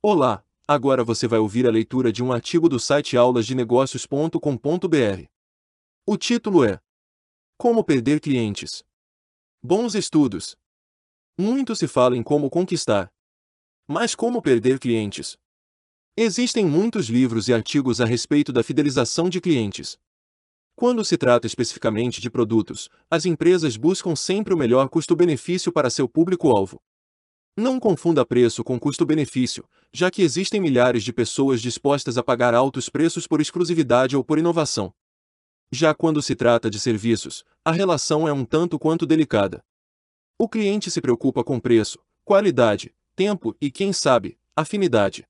Olá, agora você vai ouvir a leitura de um artigo do site aulasdenegócios.com.br. O título é Como perder clientes. Bons estudos. Muito se fala em como conquistar. Mas como perder clientes? Existem muitos livros e artigos a respeito da fidelização de clientes. Quando se trata especificamente de produtos, as empresas buscam sempre o melhor custo-benefício para seu público-alvo. Não confunda preço com custo-benefício, já que existem milhares de pessoas dispostas a pagar altos preços por exclusividade ou por inovação. Já quando se trata de serviços, a relação é um tanto quanto delicada. O cliente se preocupa com preço, qualidade, tempo e, quem sabe, afinidade.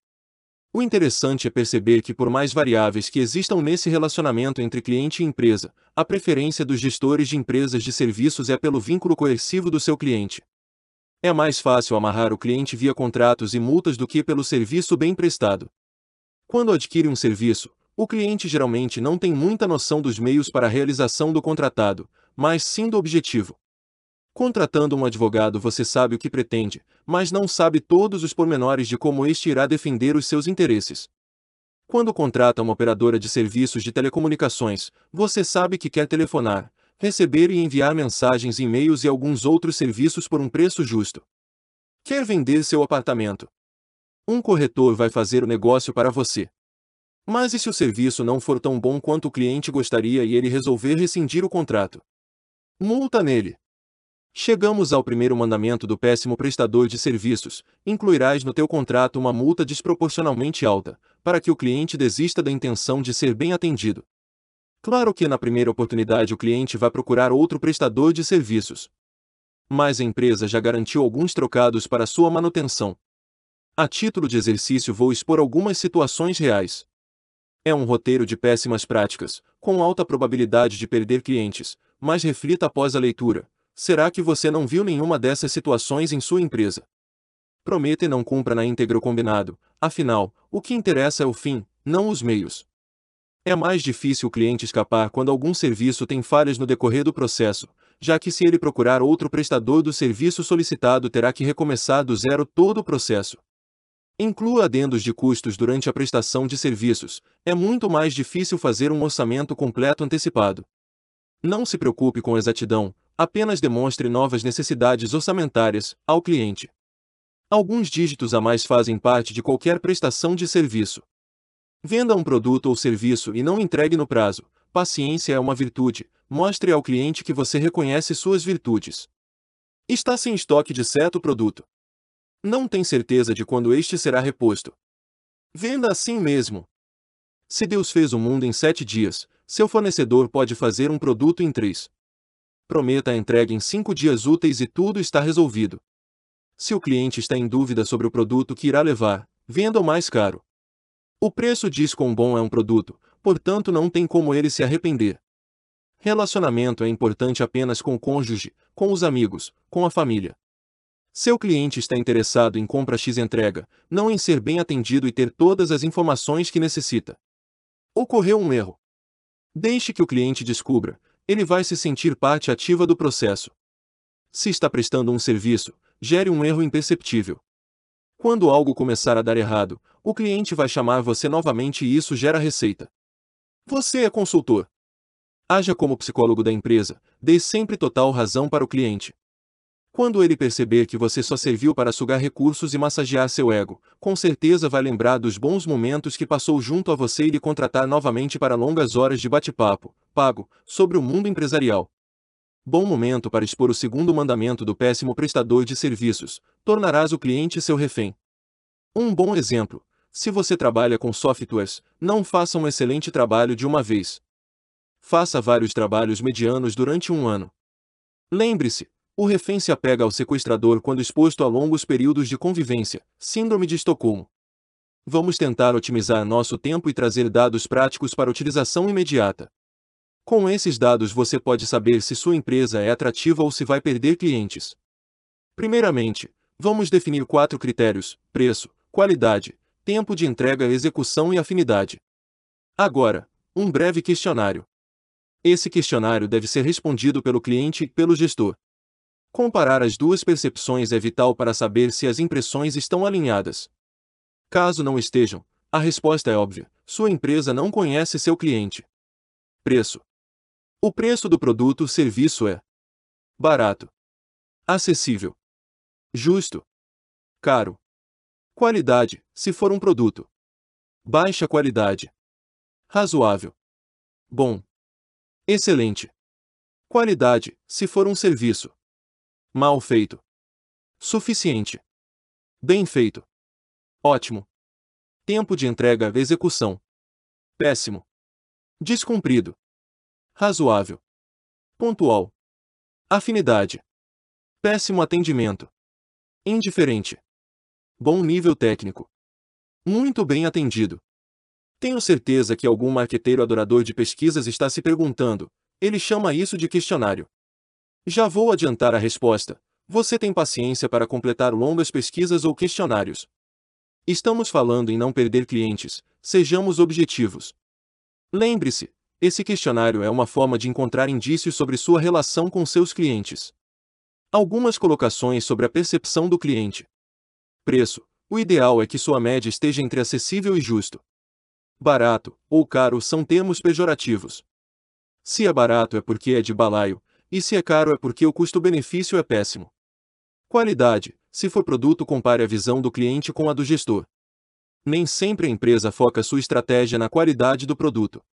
O interessante é perceber que, por mais variáveis que existam nesse relacionamento entre cliente e empresa, a preferência dos gestores de empresas de serviços é pelo vínculo coercivo do seu cliente. É mais fácil amarrar o cliente via contratos e multas do que pelo serviço bem prestado. Quando adquire um serviço, o cliente geralmente não tem muita noção dos meios para a realização do contratado, mas sim do objetivo. Contratando um advogado você sabe o que pretende, mas não sabe todos os pormenores de como este irá defender os seus interesses. Quando contrata uma operadora de serviços de telecomunicações, você sabe que quer telefonar, receber e enviar mensagens, e-mails e alguns outros serviços por um preço justo. Quer vender seu apartamento? Um corretor vai fazer o negócio para você. Mas e se o serviço não for tão bom quanto o cliente gostaria e ele resolver rescindir o contrato? Multa nele. Chegamos ao primeiro mandamento do péssimo prestador de serviços: incluirás no teu contrato uma multa desproporcionalmente alta, para que o cliente desista da intenção de ser bem atendido. Claro que na primeira oportunidade o cliente vai procurar outro prestador de serviços. Mas a empresa já garantiu alguns trocados para sua manutenção. A título de exercício vou expor algumas situações reais. É um roteiro de péssimas práticas, com alta probabilidade de perder clientes, mas reflita após a leitura. Será que você não viu nenhuma dessas situações em sua empresa? Prometa e não cumpra na íntegra o combinado, afinal, o que interessa é o fim, não os meios. É mais difícil o cliente escapar quando algum serviço tem falhas no decorrer do processo, já que se ele procurar outro prestador do serviço solicitado terá que recomeçar do zero todo o processo. Inclua adendos de custos durante a prestação de serviços, é muito mais difícil fazer um orçamento completo antecipado. Não se preocupe com exatidão, apenas demonstre novas necessidades orçamentárias ao cliente. Alguns dígitos a mais fazem parte de qualquer prestação de serviço. Venda um produto ou serviço e não entregue no prazo. Paciência é uma virtude. Mostre ao cliente que você reconhece suas virtudes. Está sem estoque de certo produto. Não tem certeza de quando este será reposto. Venda assim mesmo. Se Deus fez o mundo em sete dias, seu fornecedor pode fazer um produto em três. Prometa a entrega em cinco dias úteis e tudo está resolvido. Se o cliente está em dúvida sobre o produto que irá levar, venda o mais caro. O preço diz quão bom é um produto, portanto não tem como ele se arrepender. Relacionamento é importante apenas com o cônjuge, com os amigos, com a família. Seu cliente está interessado em compra X entrega, não em ser bem atendido e ter todas as informações que necessita. Ocorreu um erro. Deixe que o cliente descubra, ele vai se sentir parte ativa do processo. Se está prestando um serviço, gere um erro imperceptível. Quando algo começar a dar errado, o cliente vai chamar você novamente e isso gera receita. Você é consultor. Haja como psicólogo da empresa, dê sempre total razão para o cliente. Quando ele perceber que você só serviu para sugar recursos e massagear seu ego, com certeza vai lembrar dos bons momentos que passou junto a você e lhe contratar novamente para longas horas de bate-papo, pago, sobre o mundo empresarial. Bom momento para expor o segundo mandamento do péssimo prestador de serviços: tornarás o cliente seu refém. Um bom exemplo: se você trabalha com softwares, não faça um excelente trabalho de uma vez. Faça vários trabalhos medianos durante um ano. Lembre-se, o refém se apega ao sequestrador quando exposto a longos períodos de convivência, síndrome de Estocolmo. Vamos tentar otimizar nosso tempo e trazer dados práticos para utilização imediata. Com esses dados você pode saber se sua empresa é atrativa ou se vai perder clientes. Primeiramente, vamos definir quatro critérios: preço, qualidade, tempo de entrega, execução e afinidade. Agora, um breve questionário. Esse questionário deve ser respondido pelo cliente e pelo gestor. Comparar as duas percepções é vital para saber se as impressões estão alinhadas. Caso não estejam, a resposta é óbvia: sua empresa não conhece seu cliente. Preço: O preço do produto ou serviço é barato, acessível, justo, caro. Qualidade, se for um produto. Baixa qualidade. Razoável. Bom. Excelente. Qualidade, se for um serviço. Mal feito. Suficiente. Bem feito. Ótimo. Tempo de entrega execução. Péssimo. Descumprido. Razoável. Pontual. Afinidade. Péssimo atendimento. Indiferente. Bom nível técnico. Muito bem atendido. Tenho certeza que algum marqueteiro adorador de pesquisas está se perguntando: ele chama isso de questionário. Já vou adiantar a resposta. Você tem paciência para completar longas pesquisas ou questionários? Estamos falando em não perder clientes, sejamos objetivos. Lembre-se, esse questionário é uma forma de encontrar indícios sobre sua relação com seus clientes. Algumas colocações sobre a percepção do cliente. Preço: o ideal é que sua média esteja entre acessível e justo. Barato ou caro são termos pejorativos. Se é barato é porque é de balaio, e se é caro é porque o custo-benefício é péssimo. Qualidade: se for produto, compare a visão do cliente com a do gestor. Nem sempre a empresa foca sua estratégia na qualidade do produto.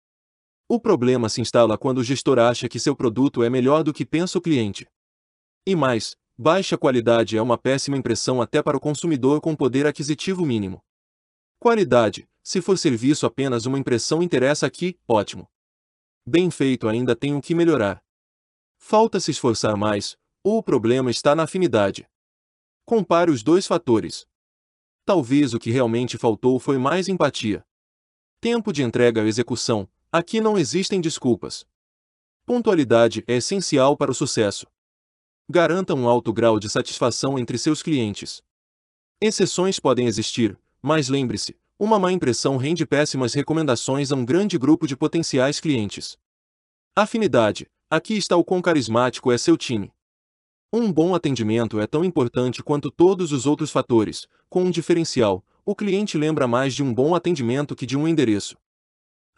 O problema se instala quando o gestor acha que seu produto é melhor do que pensa o cliente. E mais, Baixa qualidade é uma péssima impressão até para o consumidor com poder aquisitivo mínimo. Qualidade, se for serviço apenas uma impressão interessa aqui, ótimo. Bem feito ainda tem o que melhorar. Falta se esforçar mais, ou o problema está na afinidade. Compare os dois fatores. Talvez o que realmente faltou foi mais empatia. Tempo de entrega e execução, aqui não existem desculpas. Pontualidade é essencial para o sucesso. Garanta um alto grau de satisfação entre seus clientes. Exceções podem existir, mas lembre-se, uma má impressão rende péssimas recomendações a um grande grupo de potenciais clientes. Afinidade: aqui está o quão carismático é seu time. Um bom atendimento é tão importante quanto todos os outros fatores, com um diferencial: o cliente lembra mais de um bom atendimento que de um endereço.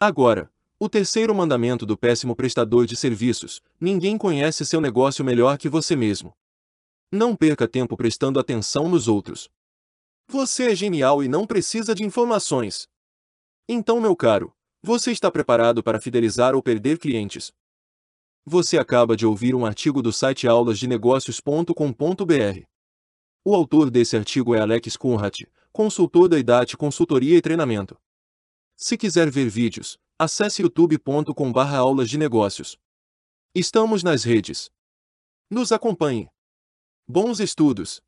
Agora, o terceiro mandamento do péssimo prestador de serviços: ninguém conhece seu negócio melhor que você mesmo. Não perca tempo prestando atenção nos outros. Você é genial e não precisa de informações. Então, meu caro, você está preparado para fidelizar ou perder clientes? Você acaba de ouvir um artigo do site aulasdenegócios.com.br. O autor desse artigo é Alex Kunrat, consultor da IDAT Consultoria e Treinamento. Se quiser ver vídeos, Acesse youtube.com aulas de negócios. Estamos nas redes. Nos acompanhe. Bons estudos!